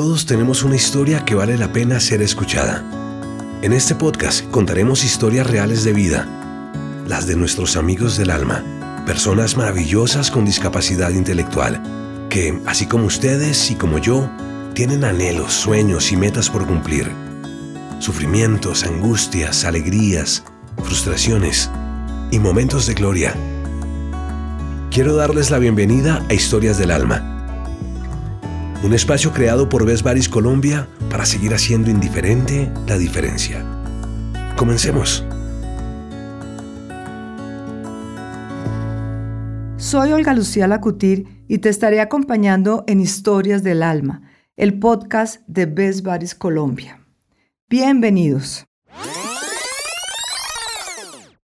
Todos tenemos una historia que vale la pena ser escuchada. En este podcast contaremos historias reales de vida, las de nuestros amigos del alma, personas maravillosas con discapacidad intelectual, que, así como ustedes y como yo, tienen anhelos, sueños y metas por cumplir. Sufrimientos, angustias, alegrías, frustraciones y momentos de gloria. Quiero darles la bienvenida a Historias del Alma, un espacio creado por Baris Colombia para seguir haciendo indiferente la diferencia. Comencemos. Soy Olga Lucía Lacutir y te estaré acompañando en Historias del Alma, el podcast de Best Baris Colombia. Bienvenidos.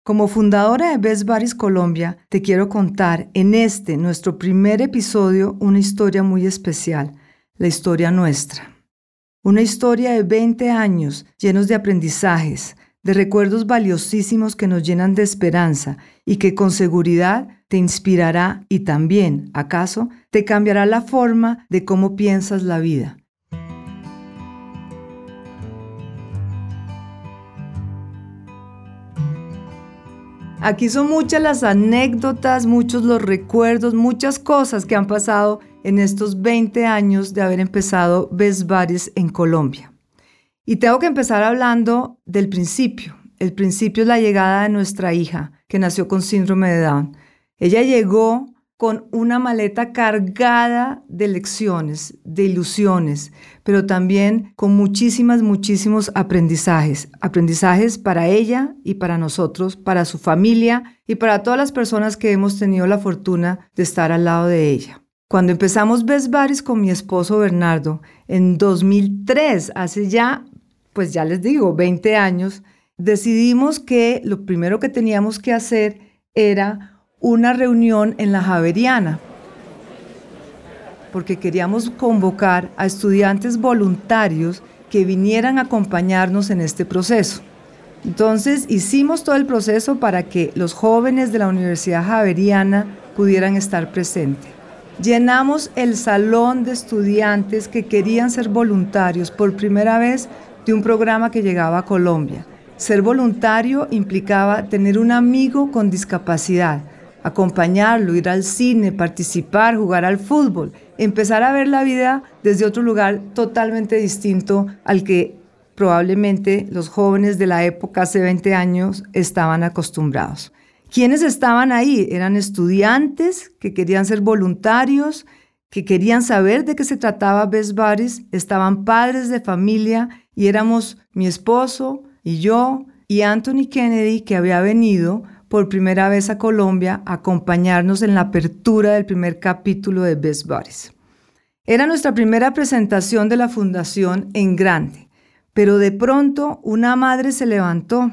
Como fundadora de Best Baris Colombia, te quiero contar en este, nuestro primer episodio, una historia muy especial, la historia nuestra. Una historia de 20 años llenos de aprendizajes, de recuerdos valiosísimos que nos llenan de esperanza y que con seguridad te inspirará y también, acaso, te cambiará la forma de cómo piensas la vida. Aquí son muchas las anécdotas, muchos los recuerdos, muchas cosas que han pasado en estos 20 años de haber empezado Best en Colombia. Y tengo que empezar hablando del principio. El principio es la llegada de nuestra hija, que nació con síndrome de Down. Ella llegó con una maleta cargada de lecciones, de ilusiones, pero también con muchísimas, muchísimos aprendizajes. Aprendizajes para ella y para nosotros, para su familia y para todas las personas que hemos tenido la fortuna de estar al lado de ella. Cuando empezamos Best con mi esposo Bernardo en 2003, hace ya, pues ya les digo, 20 años, decidimos que lo primero que teníamos que hacer era una reunión en la Javeriana, porque queríamos convocar a estudiantes voluntarios que vinieran a acompañarnos en este proceso. Entonces hicimos todo el proceso para que los jóvenes de la Universidad Javeriana pudieran estar presentes. Llenamos el salón de estudiantes que querían ser voluntarios por primera vez de un programa que llegaba a Colombia. Ser voluntario implicaba tener un amigo con discapacidad, acompañarlo, ir al cine, participar, jugar al fútbol, empezar a ver la vida desde otro lugar totalmente distinto al que probablemente los jóvenes de la época hace 20 años estaban acostumbrados. ¿Quiénes estaban ahí? Eran estudiantes que querían ser voluntarios, que querían saber de qué se trataba Best Buddies, estaban padres de familia y éramos mi esposo y yo y Anthony Kennedy que había venido por primera vez a Colombia a acompañarnos en la apertura del primer capítulo de Best Buddies. Era nuestra primera presentación de la fundación en grande, pero de pronto una madre se levantó,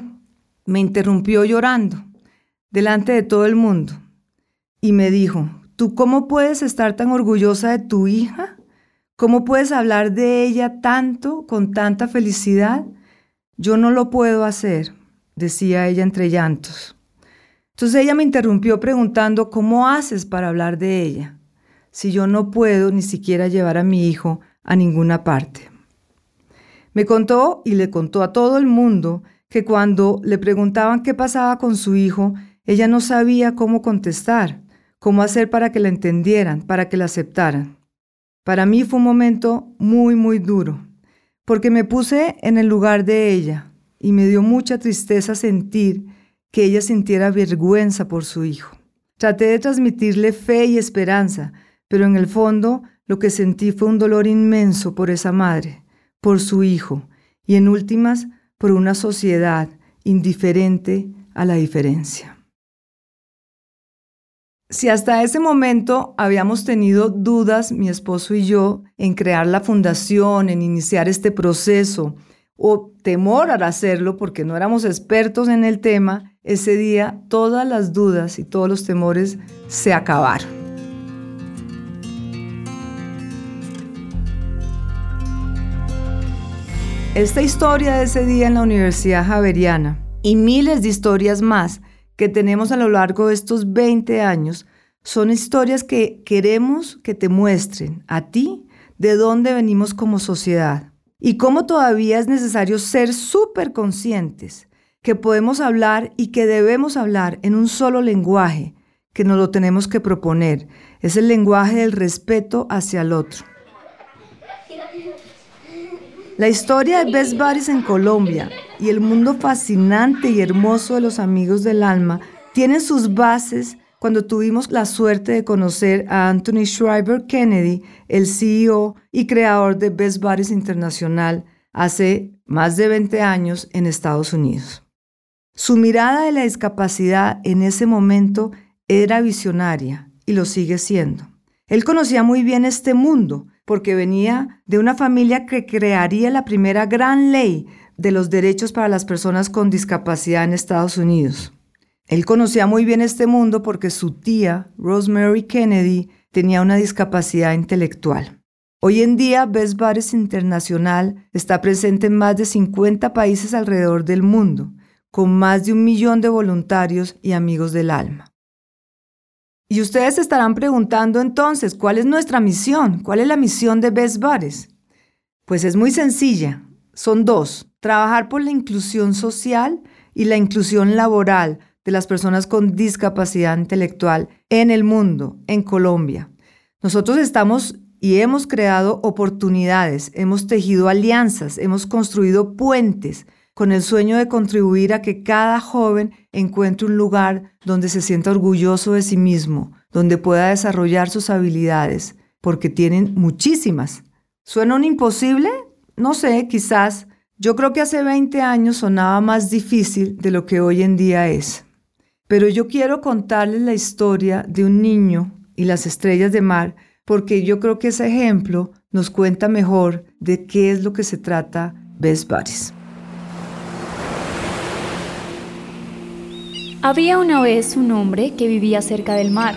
me interrumpió llorando, delante de todo el mundo, y me dijo, ¿tú cómo puedes estar tan orgullosa de tu hija? ¿Cómo puedes hablar de ella tanto, con tanta felicidad? Yo no lo puedo hacer, decía ella entre llantos. Entonces ella me interrumpió preguntando, ¿cómo haces para hablar de ella? Si yo no puedo ni siquiera llevar a mi hijo a ninguna parte. Me contó y le contó a todo el mundo que cuando le preguntaban qué pasaba con su hijo, ella no sabía cómo contestar, cómo hacer para que la entendieran, para que la aceptaran. Para mí fue un momento muy, muy duro, porque me puse en el lugar de ella y me dio mucha tristeza sentir que ella sintiera vergüenza por su hijo. Traté de transmitirle fe y esperanza, pero en el fondo lo que sentí fue un dolor inmenso por esa madre, por su hijo y en últimas por una sociedad indiferente a la diferencia. Si hasta ese momento habíamos tenido dudas, mi esposo y yo, en crear la fundación, en iniciar este proceso, o temor al hacerlo porque no éramos expertos en el tema, ese día todas las dudas y todos los temores se acabaron. Esta historia de ese día en la Universidad Javeriana y miles de historias más que tenemos a lo largo de estos 20 años son historias que queremos que te muestren a ti de dónde venimos como sociedad y cómo todavía es necesario ser súper conscientes que podemos hablar y que debemos hablar en un solo lenguaje, que nos lo tenemos que proponer. Es el lenguaje del respeto hacia el otro. La historia de Best Buddies en Colombia y el mundo fascinante y hermoso de los amigos del alma tienen sus bases cuando tuvimos la suerte de conocer a Anthony Schreiber Kennedy, el CEO y creador de Best Buddies Internacional, hace más de 20 años en Estados Unidos. Su mirada de la discapacidad en ese momento era visionaria y lo sigue siendo. Él conocía muy bien este mundo porque venía de una familia que crearía la primera gran ley de los derechos para las personas con discapacidad en Estados Unidos. Él conocía muy bien este mundo porque su tía, Rosemary Kennedy, tenía una discapacidad intelectual. Hoy en día, Best Buddies Internacional está presente en más de 50 países alrededor del mundo, con más de un millón de voluntarios y amigos del alma. Y ustedes estarán preguntando entonces, ¿cuál es nuestra misión? ¿Cuál es la misión de Best Buddies? Pues es muy sencilla. Son dos. Trabajar por la inclusión social y la inclusión laboral de las personas con discapacidad intelectual en el mundo, en Colombia. Nosotros estamos y hemos creado oportunidades, hemos tejido alianzas, hemos construido puentes con el sueño de contribuir a que cada joven encuentre un lugar donde se sienta orgulloso de sí mismo, donde pueda desarrollar sus habilidades, porque tienen muchísimas. ¿Suena un imposible? No sé, quizás. Yo creo que hace 20 años sonaba más difícil de lo que hoy en día es. Pero yo quiero contarles la historia de un niño y las estrellas de mar, porque yo creo que ese ejemplo nos cuenta mejor de qué es lo que se trata Best Buddies. Había una vez un hombre que vivía cerca del mar.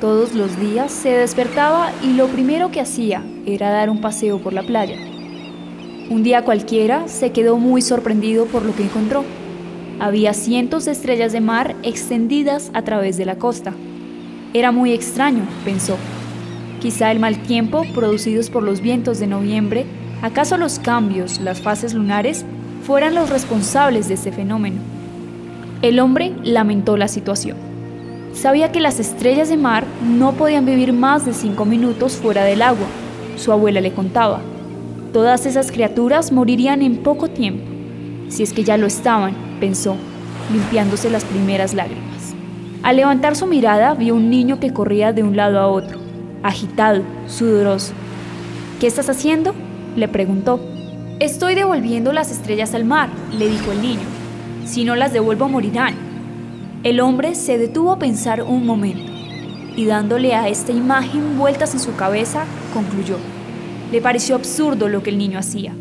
Todos los días se despertaba y lo primero que hacía era dar un paseo por la playa. Un día cualquiera se quedó muy sorprendido por lo que encontró. Había cientos de estrellas de mar extendidas a través de la costa. Era muy extraño, pensó. Quizá el mal tiempo producidos por los vientos de noviembre, acaso los cambios, las fases lunares, fueran los responsables de este fenómeno. El hombre lamentó la situación. Sabía que las estrellas de mar no podían vivir más de cinco minutos fuera del agua. Su abuela le contaba. Todas esas criaturas morirían en poco tiempo. Si es que ya lo estaban, pensó, limpiándose las primeras lágrimas. Al levantar su mirada, vio un niño que corría de un lado a otro, agitado, sudoroso. ¿Qué estás haciendo? le preguntó. Estoy devolviendo las estrellas al mar, le dijo el niño. Si no las devuelvo morirán. El hombre se detuvo a pensar un momento y dándole a esta imagen vueltas en su cabeza, concluyó. Le pareció absurdo lo que el niño hacía.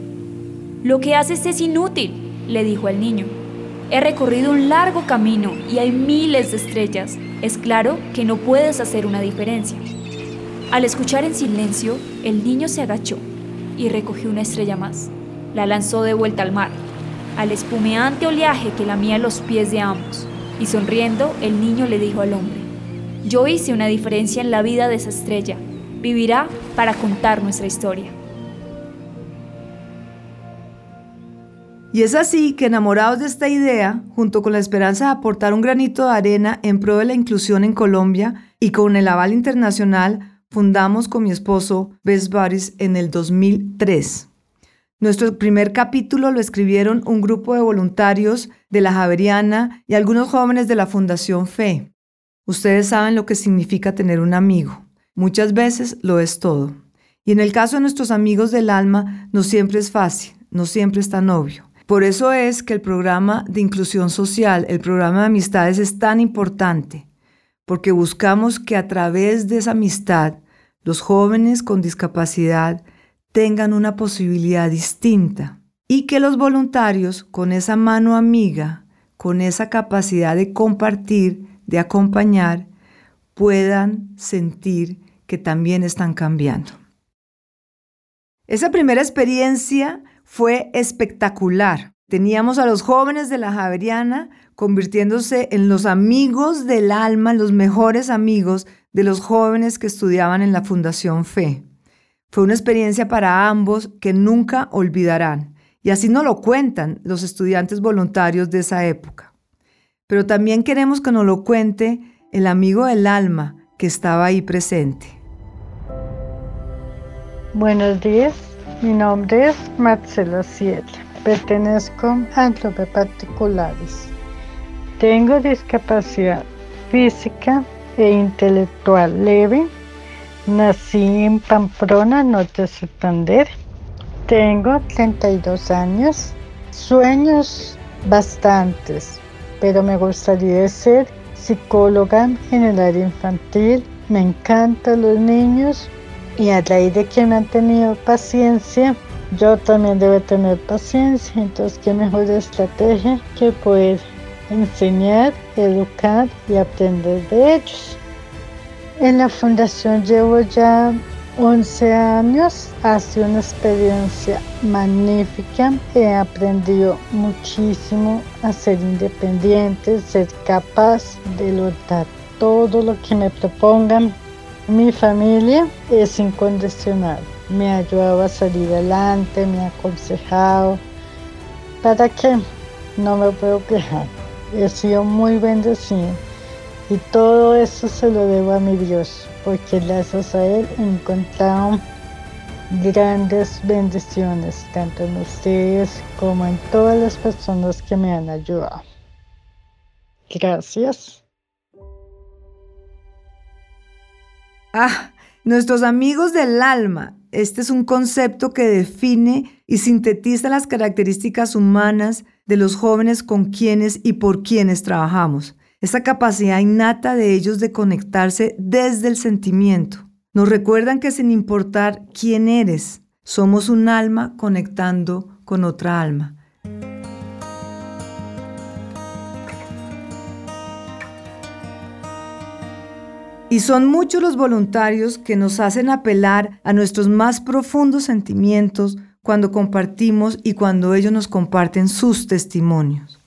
Lo que haces es inútil, le dijo al niño. He recorrido un largo camino y hay miles de estrellas. Es claro que no puedes hacer una diferencia. Al escuchar en silencio, el niño se agachó y recogió una estrella más. La lanzó de vuelta al mar al espumeante oleaje que lamía los pies de ambos, y sonriendo el niño le dijo al hombre, yo hice una diferencia en la vida de esa estrella, vivirá para contar nuestra historia. Y es así que enamorados de esta idea, junto con la esperanza de aportar un granito de arena en pro de la inclusión en Colombia y con el aval internacional, fundamos con mi esposo Best Buddies en el 2003. Nuestro primer capítulo lo escribieron un grupo de voluntarios de la Javeriana y algunos jóvenes de la Fundación Fe. Ustedes saben lo que significa tener un amigo. Muchas veces lo es todo. Y en el caso de nuestros amigos del alma, no siempre es fácil, no siempre es tan obvio. Por eso es que el programa de inclusión social, el programa de amistades es tan importante, porque buscamos que a través de esa amistad los jóvenes con discapacidad tengan una posibilidad distinta y que los voluntarios con esa mano amiga, con esa capacidad de compartir, de acompañar, puedan sentir que también están cambiando. Esa primera experiencia fue espectacular. Teníamos a los jóvenes de la Javeriana convirtiéndose en los amigos del alma, los mejores amigos de los jóvenes que estudiaban en la Fundación Fe. Fue una experiencia para ambos que nunca olvidarán. Y así nos lo cuentan los estudiantes voluntarios de esa época. Pero también queremos que nos lo cuente el amigo del alma que estaba ahí presente. Buenos días, mi nombre es Marcela Ciel. Pertenezco a clubes particulares. Tengo discapacidad física e intelectual leve. Nací en Pamplona, Norte de Santander. Tengo 32 años. Sueños bastantes, pero me gustaría ser psicóloga en el área infantil. Me encantan los niños y a raíz de que me han tenido paciencia, yo también debo tener paciencia. Entonces, qué mejor estrategia que poder enseñar, educar y aprender de ellos. En la fundación llevo ya 11 años, ha sido una experiencia magnífica, he aprendido muchísimo a ser independiente, ser capaz de lograr todo lo que me propongan. Mi familia es incondicional, me ha ayudado a salir adelante, me ha aconsejado. ¿Para qué? No me puedo quejar he sido muy bendecido y todo eso se lo debo a mi Dios, porque gracias a Él he encontrado grandes bendiciones, tanto en ustedes como en todas las personas que me han ayudado. Gracias. Ah, nuestros amigos del alma. Este es un concepto que define y sintetiza las características humanas de los jóvenes con quienes y por quienes trabajamos. Esa capacidad innata de ellos de conectarse desde el sentimiento. Nos recuerdan que sin importar quién eres, somos un alma conectando con otra alma. Y son muchos los voluntarios que nos hacen apelar a nuestros más profundos sentimientos cuando compartimos y cuando ellos nos comparten sus testimonios.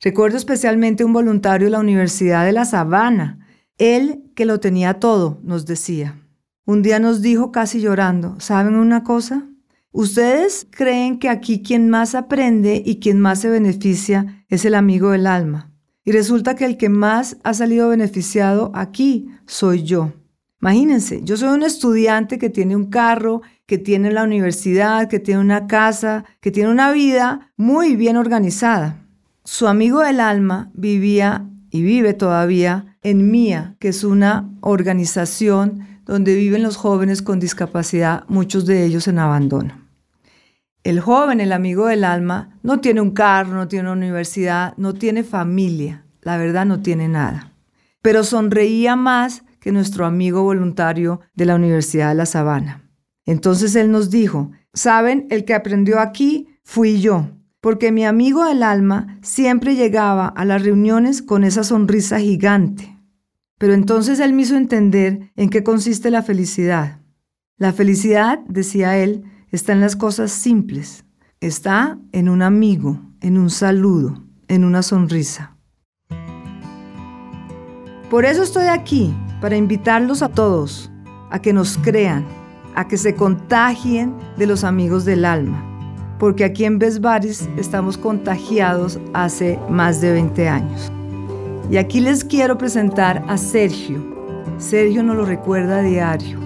Recuerdo especialmente un voluntario de la Universidad de La Sabana, él que lo tenía todo, nos decía. Un día nos dijo casi llorando, ¿saben una cosa? Ustedes creen que aquí quien más aprende y quien más se beneficia es el amigo del alma. Y resulta que el que más ha salido beneficiado aquí soy yo. Imagínense, yo soy un estudiante que tiene un carro, que tiene la universidad, que tiene una casa, que tiene una vida muy bien organizada. Su amigo del alma vivía y vive todavía en MIA, que es una organización donde viven los jóvenes con discapacidad, muchos de ellos en abandono. El joven, el amigo del alma, no tiene un carro, no tiene una universidad, no tiene familia, la verdad no tiene nada. Pero sonreía más que nuestro amigo voluntario de la Universidad de La Sabana. Entonces él nos dijo, saben, el que aprendió aquí fui yo, porque mi amigo del alma siempre llegaba a las reuniones con esa sonrisa gigante. Pero entonces él me hizo entender en qué consiste la felicidad. La felicidad, decía él, está en las cosas simples, está en un amigo, en un saludo, en una sonrisa. Por eso estoy aquí, para invitarlos a todos a que nos crean, a que se contagien de los amigos del alma, porque aquí en Besbaris estamos contagiados hace más de 20 años. Y aquí les quiero presentar a Sergio. Sergio nos lo recuerda a diario.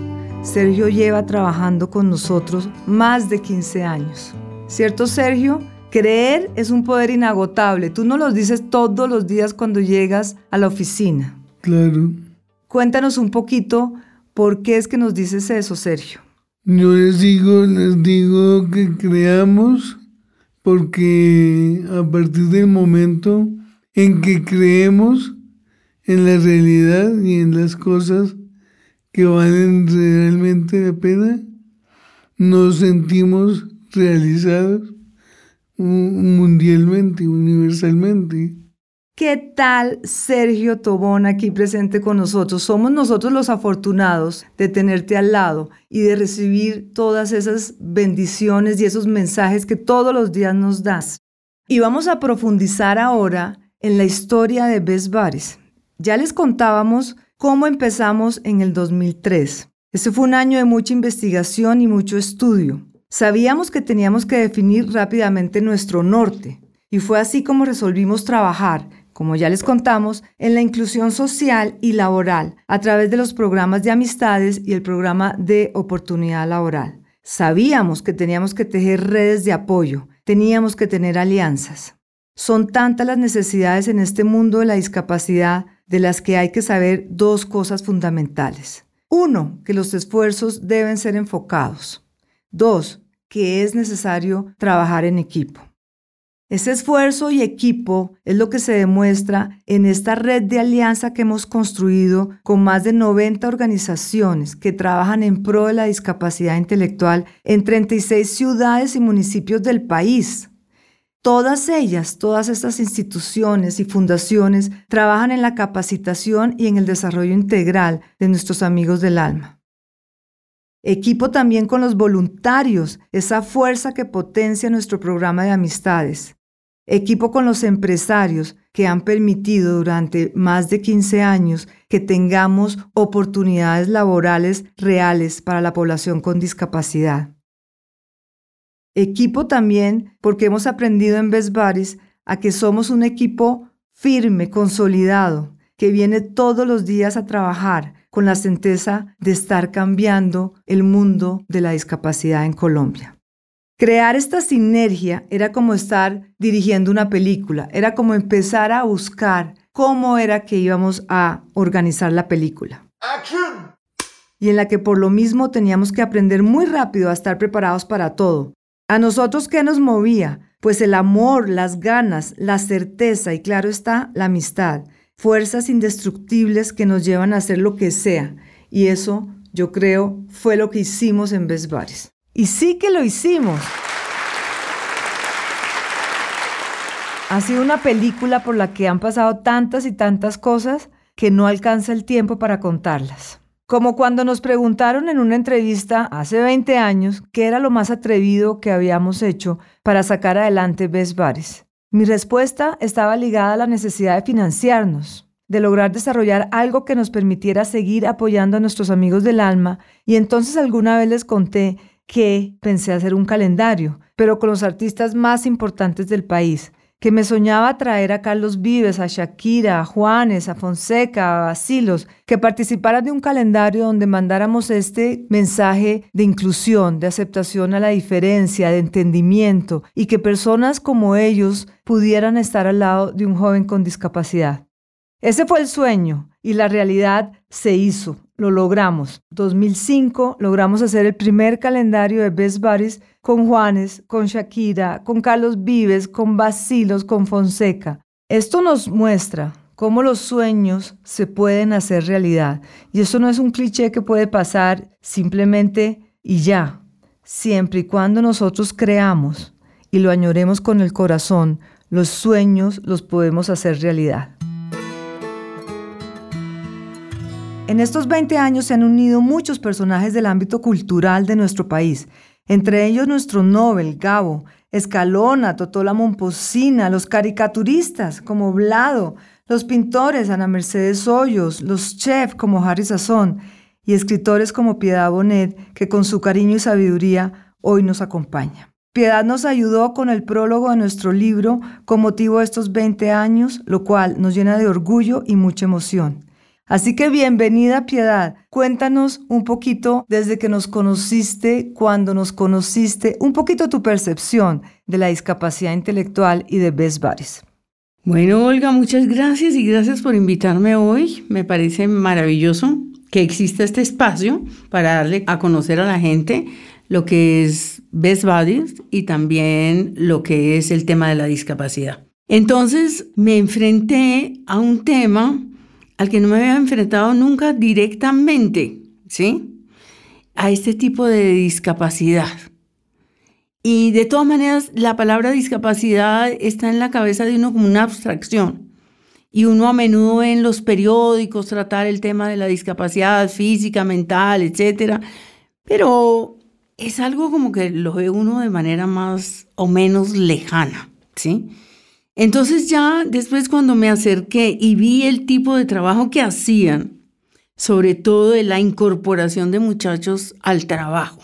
Sergio lleva trabajando con nosotros más de 15 años. ¿Cierto, Sergio? Creer es un poder inagotable. Tú nos lo dices todos los días cuando llegas a la oficina. Claro. Cuéntanos un poquito por qué es que nos dices eso, Sergio. Yo les digo, les digo que creamos porque a partir del momento en que creemos en la realidad y en las cosas que valen realmente la pena, nos sentimos realizados mundialmente, universalmente. ¿Qué tal Sergio Tobón aquí presente con nosotros? Somos nosotros los afortunados de tenerte al lado y de recibir todas esas bendiciones y esos mensajes que todos los días nos das. Y vamos a profundizar ahora en la historia de Best. Ya les contábamos cómo empezamos en el 2003. Ese fue un año de mucha investigación y mucho estudio. Sabíamos que teníamos que definir rápidamente nuestro norte, y fue así como resolvimos trabajar, como ya les contamos, en la inclusión social y laboral a través de los programas de amistades y el programa de oportunidad laboral. Sabíamos que teníamos que tejer redes de apoyo, teníamos que tener alianzas. Son tantas las necesidades en este mundo de la discapacidad de las que hay que saber dos cosas fundamentales. Uno, que los esfuerzos deben ser enfocados. Dos, que es necesario trabajar en equipo. Ese esfuerzo y equipo es lo que se demuestra en esta red de alianza que hemos construido con más de 90 organizaciones que trabajan en pro de la discapacidad intelectual en 36 ciudades y municipios del país. Todas ellas, todas estas instituciones y fundaciones trabajan en la capacitación y en el desarrollo integral de nuestros amigos del alma. Equipo también con los voluntarios, esa fuerza que potencia nuestro programa de amistades equipo con los empresarios que han permitido durante más de 15 años que tengamos oportunidades laborales reales para la población con discapacidad. Equipo también porque hemos aprendido en Best a que somos un equipo firme, consolidado, que viene todos los días a trabajar con la certeza de estar cambiando el mundo de la discapacidad en Colombia. Crear esta sinergia era como estar dirigiendo una película, era como empezar a buscar cómo era que íbamos a organizar la película. Y en la que por lo mismo teníamos que aprender muy rápido a estar preparados para todo. A nosotros qué nos movía? Pues el amor, las ganas, la certeza y claro está, la amistad. Fuerzas indestructibles que nos llevan a hacer lo que sea. Y eso, yo creo, fue lo que hicimos en Best y sí que lo hicimos. Ha sido una película por la que han pasado tantas y tantas cosas que no alcanza el tiempo para contarlas. Como cuando nos preguntaron en una entrevista hace 20 años qué era lo más atrevido que habíamos hecho para sacar adelante Best Bares. Mi respuesta estaba ligada a la necesidad de financiarnos, de lograr desarrollar algo que nos permitiera seguir apoyando a nuestros amigos del alma, y entonces alguna vez les conté que pensé hacer un calendario, pero con los artistas más importantes del país, que me soñaba traer a Carlos Vives, a Shakira, a Juanes, a Fonseca, a Basilos, que participaran de un calendario donde mandáramos este mensaje de inclusión, de aceptación a la diferencia, de entendimiento, y que personas como ellos pudieran estar al lado de un joven con discapacidad. Ese fue el sueño y la realidad se hizo lo logramos. 2005 logramos hacer el primer calendario de Best Buddies con Juanes, con Shakira, con Carlos Vives, con Basilos, con Fonseca. Esto nos muestra cómo los sueños se pueden hacer realidad. Y eso no es un cliché que puede pasar simplemente y ya. Siempre y cuando nosotros creamos y lo añoremos con el corazón, los sueños los podemos hacer realidad. En estos 20 años se han unido muchos personajes del ámbito cultural de nuestro país, entre ellos nuestro Nobel, Gabo, Escalona, Totola Momposina, los caricaturistas como Blado, los pintores Ana Mercedes Hoyos, los chefs como Harry Sazón y escritores como Piedad Bonet, que con su cariño y sabiduría hoy nos acompaña. Piedad nos ayudó con el prólogo de nuestro libro con motivo de estos 20 años, lo cual nos llena de orgullo y mucha emoción. Así que bienvenida Piedad. Cuéntanos un poquito desde que nos conociste, cuando nos conociste, un poquito tu percepción de la discapacidad intelectual y de Best Buddies. Bueno, Olga, muchas gracias y gracias por invitarme hoy. Me parece maravilloso que exista este espacio para darle a conocer a la gente lo que es Best Buddies y también lo que es el tema de la discapacidad. Entonces me enfrenté a un tema al que no me había enfrentado nunca directamente, ¿sí? A este tipo de discapacidad. Y de todas maneras, la palabra discapacidad está en la cabeza de uno como una abstracción. Y uno a menudo ve en los periódicos tratar el tema de la discapacidad física, mental, etc. Pero es algo como que lo ve uno de manera más o menos lejana, ¿sí? Entonces ya después cuando me acerqué y vi el tipo de trabajo que hacían, sobre todo de la incorporación de muchachos al trabajo,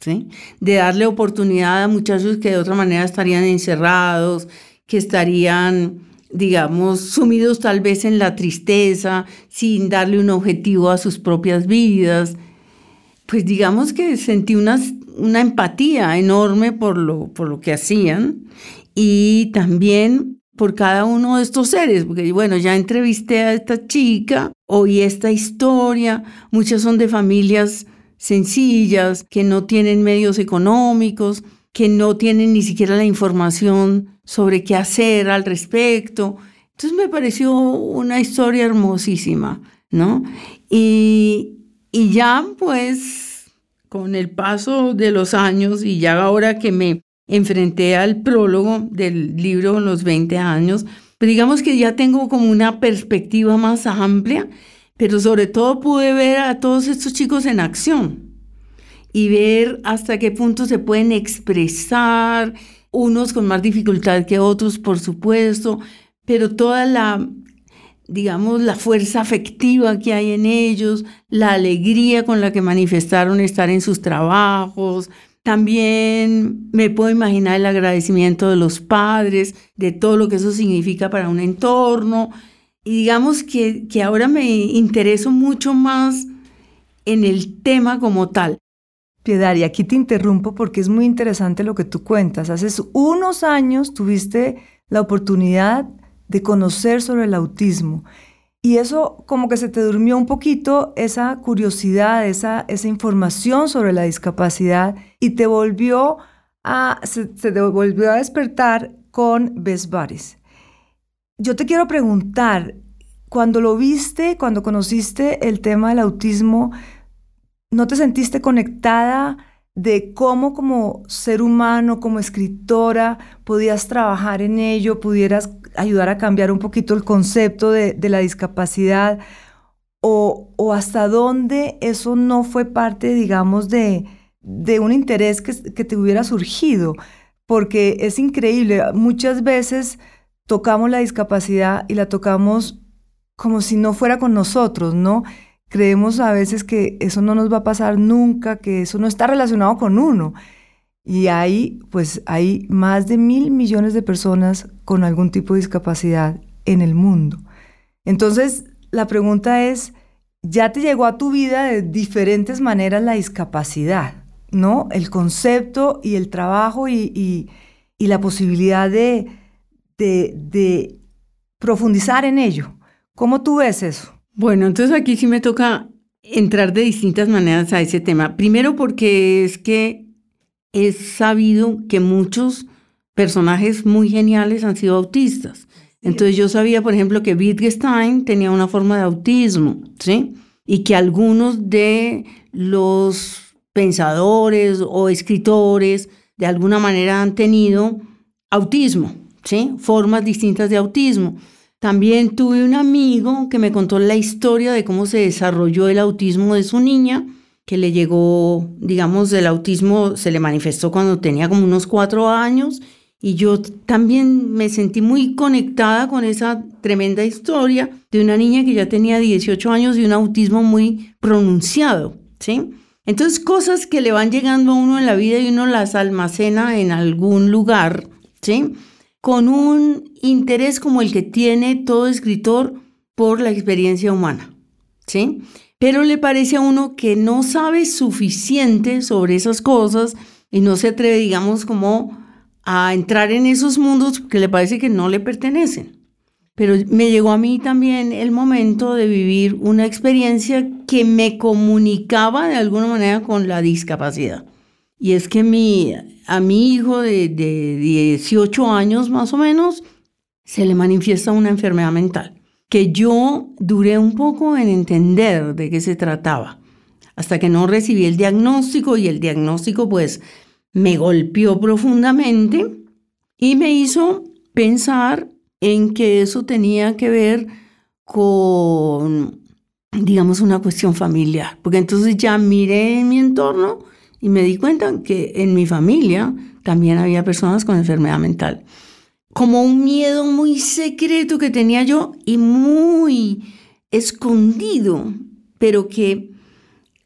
¿sí? de darle oportunidad a muchachos que de otra manera estarían encerrados, que estarían, digamos, sumidos tal vez en la tristeza, sin darle un objetivo a sus propias vidas. Pues digamos que sentí una, una empatía enorme por lo, por lo que hacían y también por cada uno de estos seres, porque bueno, ya entrevisté a esta chica, oí esta historia, muchas son de familias sencillas, que no tienen medios económicos, que no tienen ni siquiera la información sobre qué hacer al respecto. Entonces me pareció una historia hermosísima, ¿no? Y, y ya pues con el paso de los años y ya ahora que me enfrenté al prólogo del libro los 20 años, pues digamos que ya tengo como una perspectiva más amplia, pero sobre todo pude ver a todos estos chicos en acción y ver hasta qué punto se pueden expresar, unos con más dificultad que otros, por supuesto, pero toda la, digamos, la fuerza afectiva que hay en ellos, la alegría con la que manifestaron estar en sus trabajos, también me puedo imaginar el agradecimiento de los padres, de todo lo que eso significa para un entorno. Y digamos que, que ahora me intereso mucho más en el tema como tal. Piedad, aquí te interrumpo porque es muy interesante lo que tú cuentas. Hace unos años tuviste la oportunidad de conocer sobre el autismo y eso como que se te durmió un poquito esa curiosidad, esa, esa información sobre la discapacidad y te volvió a, se, te volvió a despertar con Best. Yo te quiero preguntar, cuando lo viste, cuando conociste el tema del autismo, ¿no te sentiste conectada de cómo como ser humano, como escritora, podías trabajar en ello, pudieras ayudar a cambiar un poquito el concepto de, la discapacidad o, hasta dónde eso no fue parte, digamos, de, un interés que, que te hubiera surgido, porque es increíble, muchas veces tocamos la discapacidad y la tocamos como si no fuera con nosotros, ¿no? Creemos a veces que eso no nos va a pasar nunca, que eso no está relacionado con uno. Y hay, pues, hay más de mil millones de personas con algún tipo de discapacidad en el mundo. Entonces, la pregunta es, ya te llegó a tu vida de diferentes maneras la discapacidad, ¿no? El concepto y el trabajo y, la posibilidad de, de, de profundizar en ello. ¿Cómo tú ves eso? Bueno, entonces aquí sí me toca entrar de distintas maneras a ese tema. Primero porque es que es sabido que muchos personajes muy geniales han sido autistas. Entonces yo sabía, por ejemplo, que Wittgenstein tenía una forma de autismo, ¿sí? Y que algunos de los pensadores o escritores de alguna manera han tenido autismo, ¿sí? Formas distintas de autismo. También tuve un amigo que me contó la historia de cómo se desarrolló el autismo de su niña que le llegó, digamos, el autismo se le manifestó cuando tenía como unos cuatro años y yo también me sentí muy conectada con esa tremenda historia de una niña que ya tenía 18 años y un autismo muy pronunciado, ¿sí? Entonces, cosas que le van llegando a uno en la vida y uno las almacena en algún lugar, ¿sí? Con un interés como el que tiene todo escritor por la experiencia humana, ¿sí? pero le parece a uno que no sabe suficiente sobre esas cosas y no se atreve, digamos, como a entrar en esos mundos que le parece que no le pertenecen. Pero me llegó a mí también el momento de vivir una experiencia que me comunicaba de alguna manera con la discapacidad. Y es que mi, a mi hijo de, de 18 años más o menos se le manifiesta una enfermedad mental que yo duré un poco en entender de qué se trataba, hasta que no recibí el diagnóstico y el diagnóstico pues me golpeó profundamente y me hizo pensar en que eso tenía que ver con, digamos, una cuestión familiar, porque entonces ya miré en mi entorno y me di cuenta que en mi familia también había personas con enfermedad mental. Como un miedo muy secreto que tenía yo y muy escondido, pero que,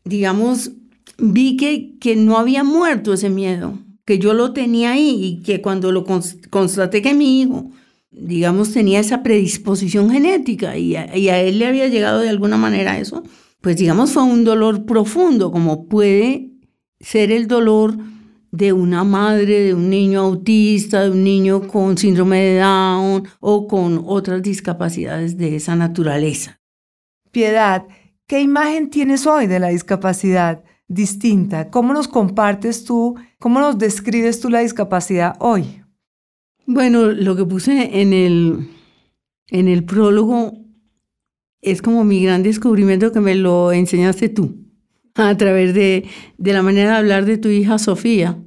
digamos, vi que, que no había muerto ese miedo, que yo lo tenía ahí y que cuando lo constaté que mi hijo, digamos, tenía esa predisposición genética y a, y a él le había llegado de alguna manera eso, pues digamos fue un dolor profundo, como puede ser el dolor de una madre, de un niño autista, de un niño con síndrome de Down o con otras discapacidades de esa naturaleza. Piedad, ¿qué imagen tienes hoy de la discapacidad distinta? ¿Cómo nos compartes tú, cómo nos describes tú la discapacidad hoy? Bueno, lo que puse en el, en el prólogo es como mi gran descubrimiento que me lo enseñaste tú a través de, de la manera de hablar de tu hija Sofía,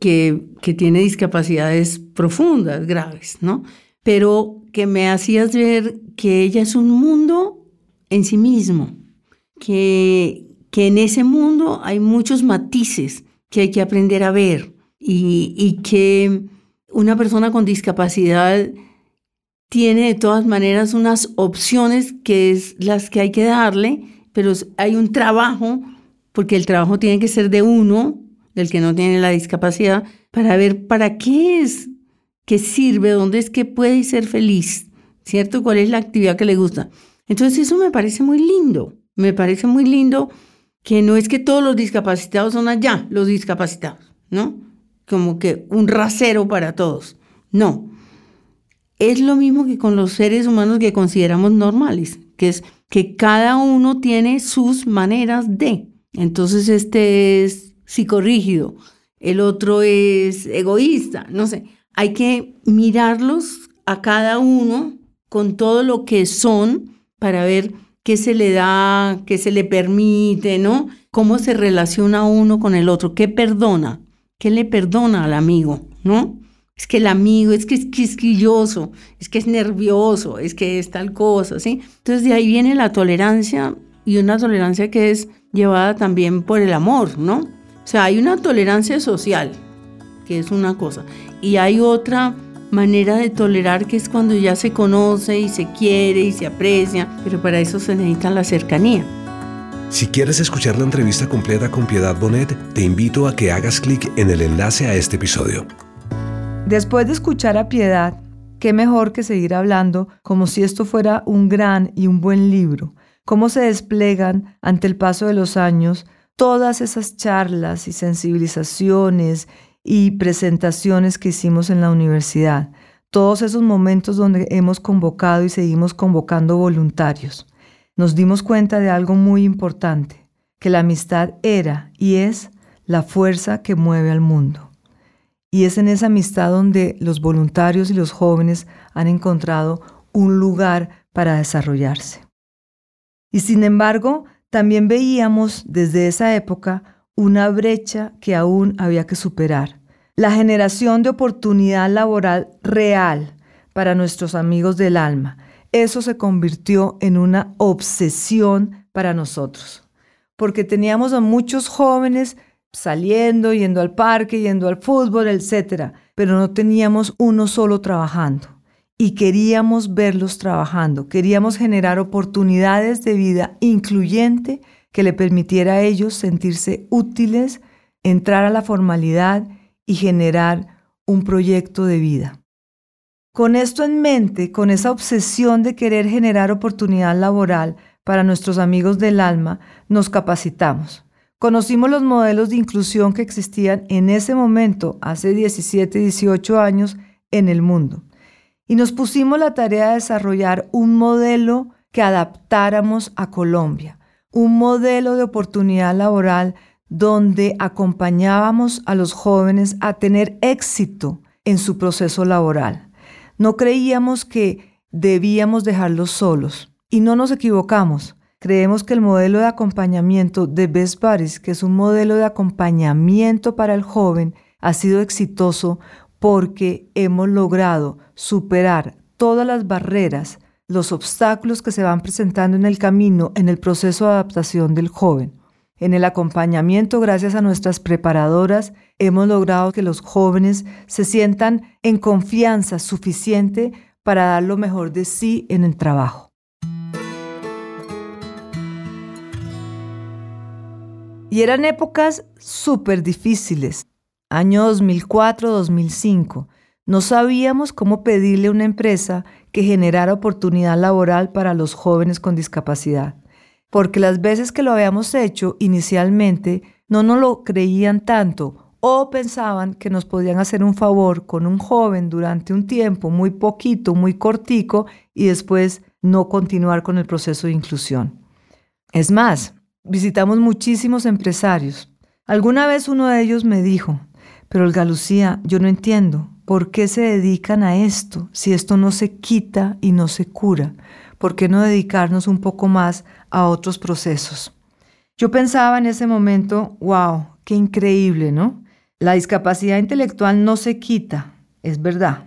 que, que tiene discapacidades profundas, graves, ¿no? Pero que me hacías ver que ella es un mundo en sí mismo, que, que en ese mundo hay muchos matices que hay que aprender a ver y, y que una persona con discapacidad tiene de todas maneras unas opciones que es las que hay que darle, pero hay un trabajo porque el trabajo tiene que ser de uno, del que no tiene la discapacidad, para ver para qué es, qué sirve, dónde es que puede ser feliz, ¿cierto? ¿Cuál es la actividad que le gusta? Entonces eso me parece muy lindo, me parece muy lindo que no es que todos los discapacitados son allá, los discapacitados, ¿no? Como que un rasero para todos. No. Es lo mismo que con los seres humanos que consideramos normales, que es que cada uno tiene sus maneras de. Entonces este es psicorrígido, el otro es egoísta, no sé. Hay que mirarlos a cada uno con todo lo que son para ver qué se le da, qué se le permite, ¿no? Cómo se relaciona uno con el otro, qué perdona, qué le perdona al amigo, ¿no? Es que el amigo es que es quisquilloso, es que es nervioso, es que es tal cosa, ¿sí? Entonces de ahí viene la tolerancia y una tolerancia que es llevada también por el amor, ¿no? O sea, hay una tolerancia social, que es una cosa, y hay otra manera de tolerar que es cuando ya se conoce y se quiere y se aprecia, pero para eso se necesita la cercanía. Si quieres escuchar la entrevista completa con Piedad Bonet, te invito a que hagas clic en el enlace a este episodio. Después de escuchar a Piedad, qué mejor que seguir hablando como si esto fuera un gran y un buen libro, cómo se desplegan ante el paso de los años todas esas charlas y sensibilizaciones y presentaciones que hicimos en la universidad, todos esos momentos donde hemos convocado y seguimos convocando voluntarios. Nos dimos cuenta de algo muy importante, que la amistad era y es la fuerza que mueve al mundo. Y es en esa amistad donde los voluntarios y los jóvenes han encontrado un lugar para desarrollarse. Y sin embargo, también veíamos desde esa época una brecha que aún había que superar. La generación de oportunidad laboral real para nuestros amigos del alma. Eso se convirtió en una obsesión para nosotros, porque teníamos a muchos jóvenes saliendo, yendo al parque, yendo al fútbol, etc., pero no teníamos uno solo trabajando y queríamos verlos trabajando, queríamos generar oportunidades de vida incluyente que le permitiera a ellos sentirse útiles, entrar a la formalidad y generar un proyecto de vida. Con esto en mente, con esa obsesión de querer generar oportunidad laboral para nuestros amigos del alma, nos capacitamos. Conocimos los modelos de inclusión que existían en ese momento, hace 17, 18 años, en el mundo y nos pusimos la tarea de desarrollar un modelo que adaptáramos a Colombia, un modelo de oportunidad laboral donde acompañábamos a los jóvenes a tener éxito en su proceso laboral. No creíamos que debíamos dejarlos solos y no nos equivocamos. Creemos que el modelo de acompañamiento de Best Buddies, que es un modelo de acompañamiento para el joven, ha sido exitoso porque hemos logrado superar todas las barreras, los obstáculos que se van presentando en el camino en el proceso de adaptación del joven. En el acompañamiento, gracias a nuestras preparadoras, hemos logrado que los jóvenes se sientan en confianza suficiente para dar lo mejor de sí en el trabajo. Y eran épocas súper difíciles. Año 2004-2005. No sabíamos cómo pedirle a una empresa que generara oportunidad laboral para los jóvenes con discapacidad. Porque las veces que lo habíamos hecho inicialmente no nos lo creían tanto o pensaban que nos podían hacer un favor con un joven durante un tiempo muy poquito, muy cortico y después no continuar con el proceso de inclusión. Es más, visitamos muchísimos empresarios. Alguna vez uno de ellos me dijo, pero Olga Lucía, yo no entiendo, ¿por qué se dedican a esto si esto no se quita y no se cura? ¿Por qué no dedicarnos un poco más a otros procesos? Yo pensaba en ese momento, wow, qué increíble, ¿no? La discapacidad intelectual no se quita, es verdad.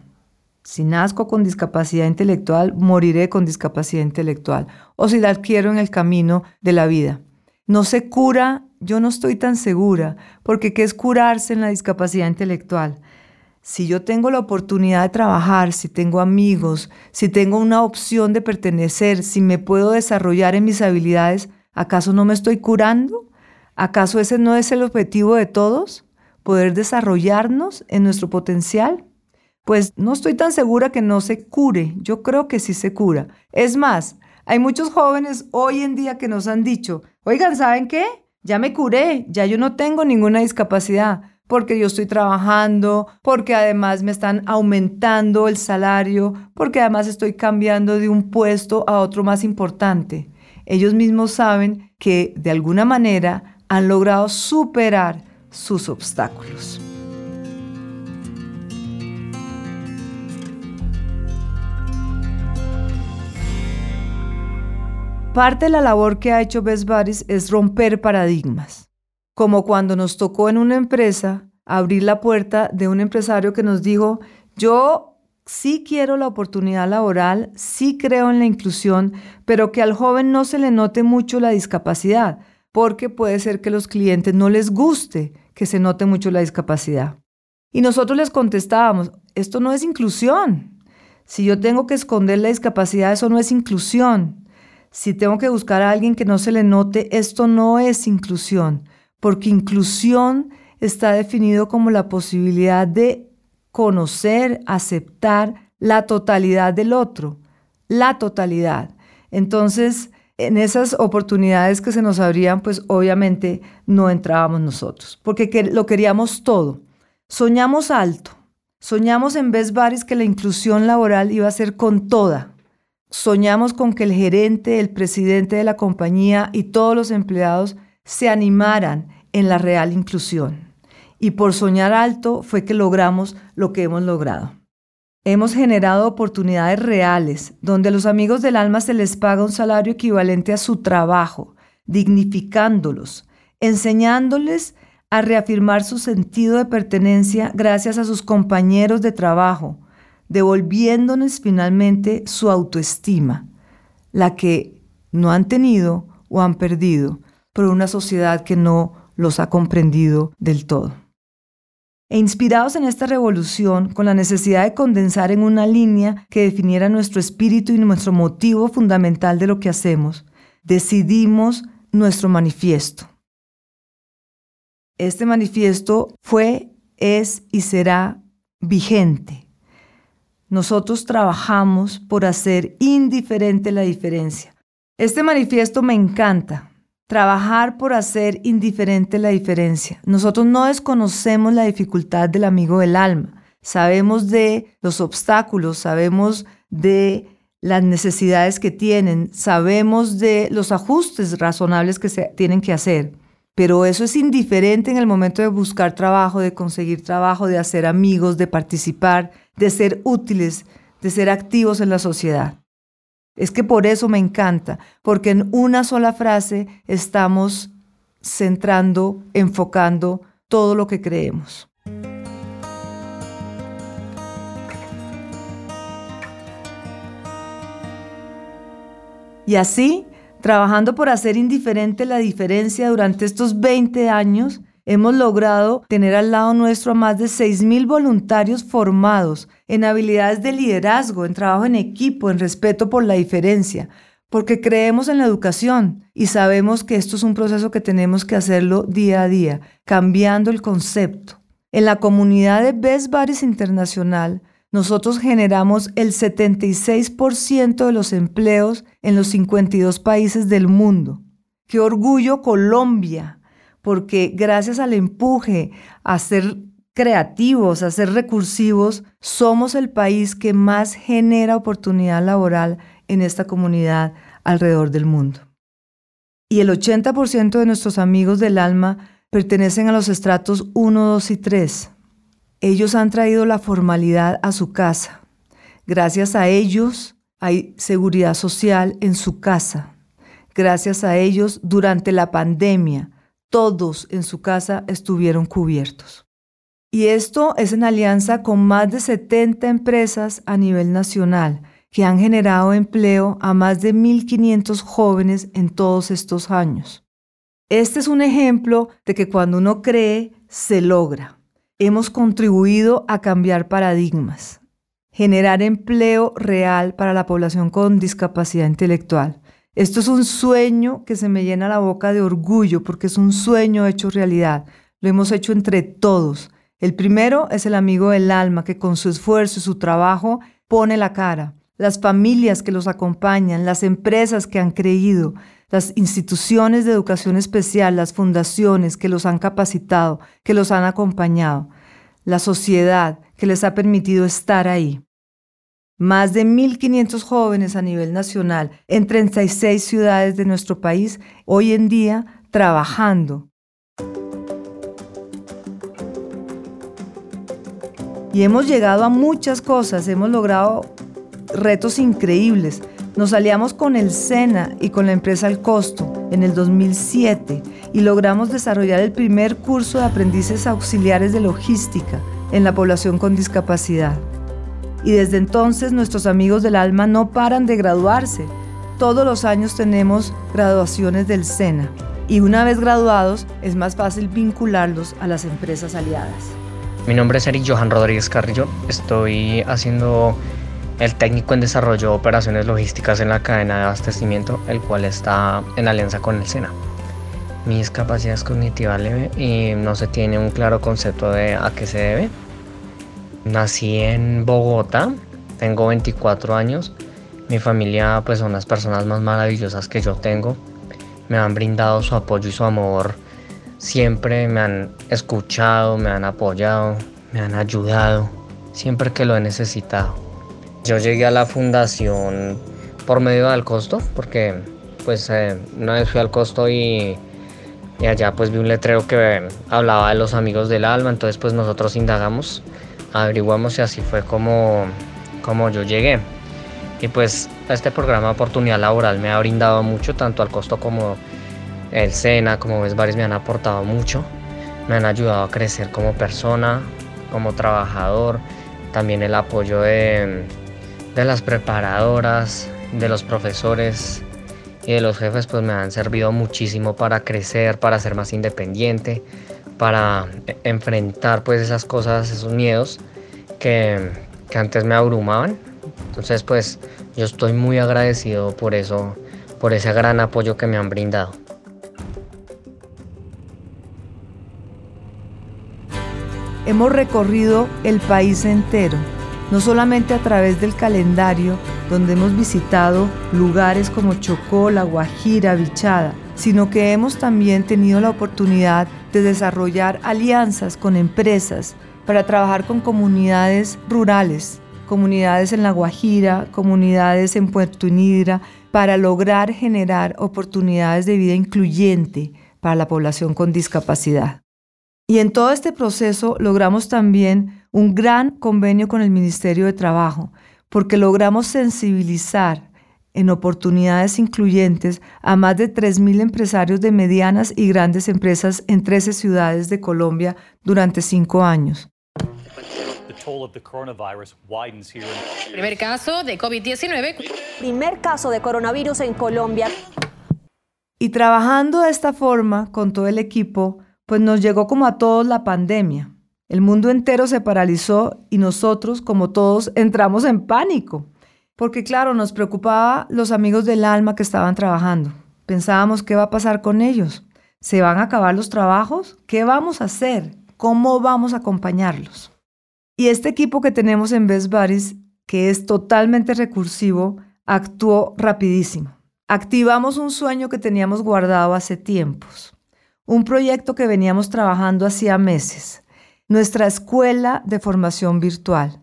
Si nazco con discapacidad intelectual, moriré con discapacidad intelectual. O si la adquiero en el camino de la vida. No se cura, yo no estoy tan segura, porque ¿qué es curarse en la discapacidad intelectual? Si yo tengo la oportunidad de trabajar, si tengo amigos, si tengo una opción de pertenecer, si me puedo desarrollar en mis habilidades, ¿acaso no me estoy curando? ¿Acaso ese no es el objetivo de todos? ¿Poder desarrollarnos en nuestro potencial? Pues no estoy tan segura que no se cure. Yo creo que sí se cura. Es más, hay muchos jóvenes hoy en día que nos han dicho, oigan, ¿saben qué? Ya me curé, ya yo no tengo ninguna discapacidad porque yo estoy trabajando, porque además me están aumentando el salario, porque además estoy cambiando de un puesto a otro más importante. Ellos mismos saben que de alguna manera han logrado superar sus obstáculos. Parte de la labor que ha hecho Best Buddies es romper paradigmas como cuando nos tocó en una empresa abrir la puerta de un empresario que nos dijo, yo sí quiero la oportunidad laboral, sí creo en la inclusión, pero que al joven no se le note mucho la discapacidad, porque puede ser que los clientes no les guste que se note mucho la discapacidad. Y nosotros les contestábamos, esto no es inclusión. Si yo tengo que esconder la discapacidad, eso no es inclusión. Si tengo que buscar a alguien que no se le note, esto no es inclusión porque inclusión está definido como la posibilidad de conocer, aceptar la totalidad del otro, la totalidad. Entonces, en esas oportunidades que se nos abrían, pues obviamente no entrábamos nosotros, porque lo queríamos todo. Soñamos alto, soñamos en Baris que la inclusión laboral iba a ser con toda. Soñamos con que el gerente, el presidente de la compañía y todos los empleados se animaran en la real inclusión. Y por soñar alto fue que logramos lo que hemos logrado. Hemos generado oportunidades reales, donde a los amigos del alma se les paga un salario equivalente a su trabajo, dignificándolos, enseñándoles a reafirmar su sentido de pertenencia gracias a sus compañeros de trabajo, devolviéndoles finalmente su autoestima, la que no han tenido o han perdido por una sociedad que no los ha comprendido del todo. E inspirados en esta revolución, con la necesidad de condensar en una línea que definiera nuestro espíritu y nuestro motivo fundamental de lo que hacemos, decidimos nuestro manifiesto. Este manifiesto fue, es y será vigente. Nosotros trabajamos por hacer indiferente la diferencia. Este manifiesto me encanta Trabajar por hacer indiferente la diferencia. Nosotros no desconocemos la dificultad del amigo del alma. Sabemos de los obstáculos, sabemos de las necesidades que tienen, sabemos de los ajustes razonables que se tienen que hacer. Pero eso es indiferente en el momento de buscar trabajo, de conseguir trabajo, de hacer amigos, de participar, de ser útiles, de ser activos en la sociedad. Es que por eso me encanta, porque en una sola frase estamos centrando, enfocando todo lo que creemos. Y así, trabajando por hacer indiferente la diferencia durante estos 20 años, hemos logrado tener al lado nuestro a más de 6.000 voluntarios formados en habilidades de liderazgo, en trabajo en equipo, en respeto por la diferencia, porque creemos en la educación y sabemos que esto es un proceso que tenemos que hacerlo día a día, cambiando el concepto. En la comunidad de Best Buddies Internacional, nosotros generamos el 76% de los empleos en los 52 países del mundo. Qué orgullo Colombia, porque gracias al empuje a ser creativos, a ser recursivos, somos el país que más genera oportunidad laboral en esta comunidad alrededor del mundo. Y el 80% de nuestros amigos del alma pertenecen a los estratos 1, 2 y 3. Ellos han traído la formalidad a su casa. Gracias a ellos hay seguridad social en su casa. Gracias a ellos, durante la pandemia, todos en su casa estuvieron cubiertos. Y esto es en alianza con más de 70 empresas a nivel nacional que han generado empleo a más de 1.500 jóvenes en todos estos años. Este es un ejemplo de que cuando uno cree, se logra. Hemos contribuido a cambiar paradigmas, generar empleo real para la población con discapacidad intelectual. Esto es un sueño que se me llena la boca de orgullo porque es un sueño hecho realidad. Lo hemos hecho entre todos. El primero es el amigo del alma que con su esfuerzo y su trabajo pone la cara las familias que los acompañan, las empresas que han creído, las instituciones de educación especial, las fundaciones que los han capacitado, que los han acompañado, la sociedad que les ha permitido estar ahí. Más de 1.500 jóvenes a nivel nacional en 36 ciudades de nuestro país hoy en día trabajando. Y hemos llegado a muchas cosas, hemos logrado retos increíbles. Nos aliamos con el SENA y con la empresa Al Costo en el 2007 y logramos desarrollar el primer curso de aprendices auxiliares de logística en la población con discapacidad. Y desde entonces nuestros amigos del alma no paran de graduarse. Todos los años tenemos graduaciones del SENA y una vez graduados es más fácil vincularlos a las empresas aliadas. Mi nombre es Eric Johan Rodríguez Carrillo. Estoy haciendo el técnico en desarrollo de operaciones logísticas en la cadena de abastecimiento, el cual está en alianza con el SENA. Mi discapacidad es cognitiva leve y no se tiene un claro concepto de a qué se debe. Nací en Bogotá, tengo 24 años. Mi familia pues son las personas más maravillosas que yo tengo. Me han brindado su apoyo y su amor. Siempre me han escuchado, me han apoyado, me han ayudado, siempre que lo he necesitado. Yo llegué a la fundación por medio del costo, porque pues eh, una vez fui al costo y, allá pues vi un letrero que hablaba de los amigos del alma, entonces pues nosotros indagamos, averiguamos y así fue como, como yo llegué. Y pues este programa de oportunidad laboral me ha brindado mucho, tanto al costo como el SENA, como ves, varios me han aportado mucho, me han ayudado a crecer como persona, como trabajador, también el apoyo de de las preparadoras, de los profesores y de los jefes pues me han servido muchísimo para crecer, para ser más independiente, para enfrentar pues esas cosas, esos miedos que, que antes me abrumaban. Entonces pues yo estoy muy agradecido por eso, por ese gran apoyo que me han brindado. Hemos recorrido el país entero no solamente a través del calendario, donde hemos visitado lugares como Chocó, La Guajira, Bichada, sino que hemos también tenido la oportunidad de desarrollar alianzas con empresas para trabajar con comunidades rurales, comunidades en La Guajira, comunidades en Puerto Inidra, para lograr generar oportunidades de vida incluyente para la población con discapacidad. Y en todo este proceso logramos también un gran convenio con el Ministerio de Trabajo, porque logramos sensibilizar en oportunidades incluyentes a más de 3.000 empresarios de medianas y grandes empresas en 13 ciudades de Colombia durante cinco años. Primer caso de COVID-19. Primer caso de coronavirus en Colombia. Y trabajando de esta forma con todo el equipo, pues nos llegó como a todos la pandemia. El mundo entero se paralizó y nosotros, como todos, entramos en pánico. porque claro, nos preocupaba los amigos del alma que estaban trabajando. Pensábamos qué va a pasar con ellos. ¿Se van a acabar los trabajos? ¿Qué vamos a hacer? ¿Cómo vamos a acompañarlos? Y este equipo que tenemos en Best que es totalmente recursivo, actuó rapidísimo. Activamos un sueño que teníamos guardado hace tiempos, un proyecto que veníamos trabajando hacía meses, nuestra escuela de formación virtual.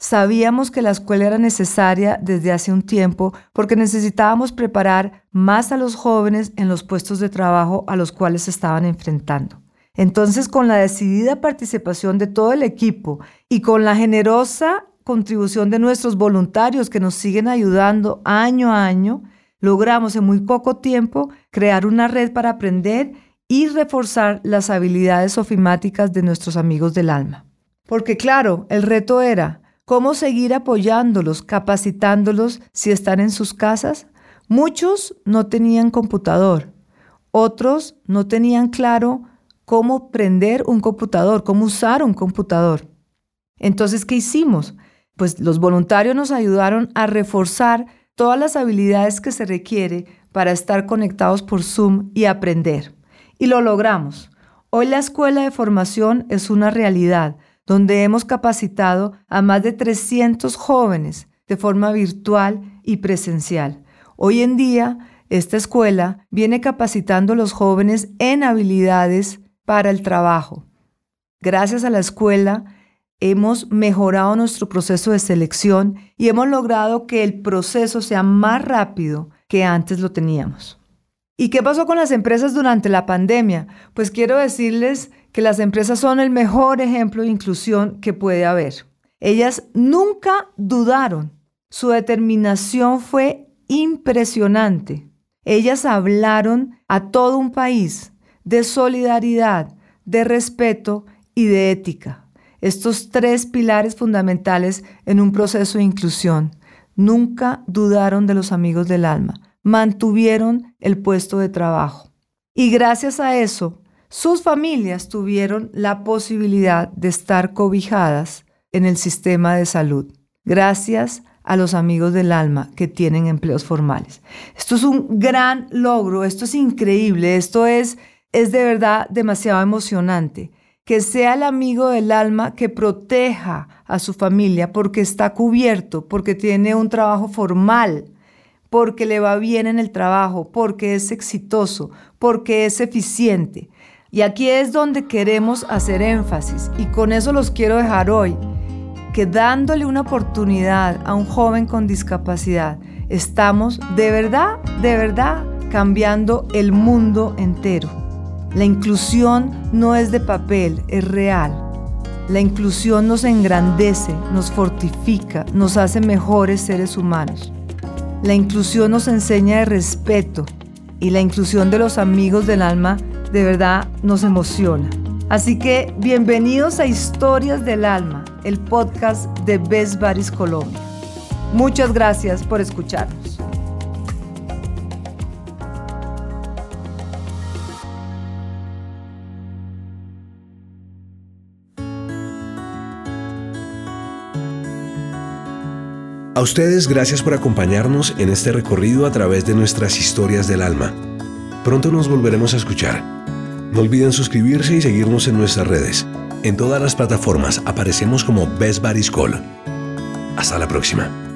Sabíamos que la escuela era necesaria desde hace un tiempo porque necesitábamos preparar más a los jóvenes en los puestos de trabajo a los cuales se estaban enfrentando. Entonces, con la decidida participación de todo el equipo y con la generosa contribución de nuestros voluntarios que nos siguen ayudando año a año, logramos en muy poco tiempo crear una red para aprender y reforzar las habilidades ofimáticas de nuestros amigos del alma. Porque claro, el reto era cómo seguir apoyándolos, capacitándolos si están en sus casas. Muchos no tenían computador, otros no tenían claro cómo prender un computador, cómo usar un computador. Entonces, ¿qué hicimos? Pues los voluntarios nos ayudaron a reforzar todas las habilidades que se requiere para estar conectados por Zoom y aprender. Y lo logramos. Hoy la escuela de formación es una realidad, donde hemos capacitado a más de 300 jóvenes de forma virtual y presencial. Hoy en día, esta escuela viene capacitando a los jóvenes en habilidades para el trabajo. Gracias a la escuela hemos mejorado nuestro proceso de selección y hemos logrado que el proceso sea más rápido que antes lo teníamos. ¿Y qué pasó con las empresas durante la pandemia? Pues quiero decirles que las empresas son el mejor ejemplo de inclusión que puede haber. Ellas nunca dudaron. Su determinación fue impresionante. Ellas hablaron a todo un país de solidaridad, de respeto y de ética. Estos tres pilares fundamentales en un proceso de inclusión. Nunca dudaron de los amigos del alma, mantuvieron el puesto de trabajo. Y gracias a eso, sus familias tuvieron la posibilidad de estar cobijadas en el sistema de salud. Gracias a los amigos del alma que tienen empleos formales. Esto es un gran logro, esto es increíble, esto es es de verdad demasiado emocionante. Que sea el amigo del alma que proteja a su familia porque está cubierto, porque tiene un trabajo formal, porque le va bien en el trabajo, porque es exitoso, porque es eficiente. Y aquí es donde queremos hacer énfasis y con eso los quiero dejar hoy, que dándole una oportunidad a un joven con discapacidad, estamos de verdad, de verdad cambiando el mundo entero. La inclusión no es de papel, es real. La inclusión nos engrandece, nos fortifica, nos hace mejores seres humanos. La inclusión nos enseña de respeto y la inclusión de los amigos del alma de verdad nos emociona. Así que bienvenidos a Historias del Alma, el podcast de Best Baris Colombia. Muchas gracias por escucharnos. A ustedes gracias por acompañarnos en este recorrido a través de nuestras historias del alma. Pronto nos volveremos a escuchar. No olviden suscribirse y seguirnos en nuestras redes. En todas las plataformas aparecemos como Best Baris Call. Hasta la próxima.